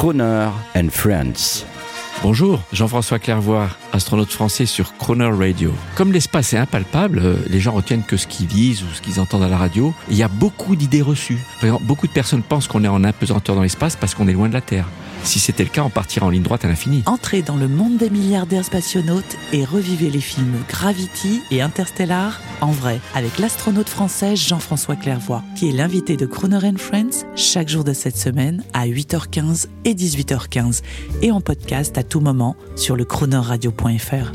Croner and Friends. Bonjour, Jean-François Clairvoy, astronaute français sur Croner Radio. Comme l'espace est impalpable, euh, les gens retiennent que ce qu'ils lisent ou ce qu'ils entendent à la radio. Il y a beaucoup d'idées reçues. Par exemple, beaucoup de personnes pensent qu'on est en apesanteur dans l'espace parce qu'on est loin de la Terre. Si c'était le cas, on partirait en ligne droite à l'infini. Entrez dans le monde des milliardaires spationautes et revivez les films Gravity et Interstellar en vrai avec l'astronaute français Jean-François Clairvoy, qui est l'invité de Croner Friends chaque jour de cette semaine à 8h15 et 18h15 et en podcast à tout moment sur le chronoradio.fr.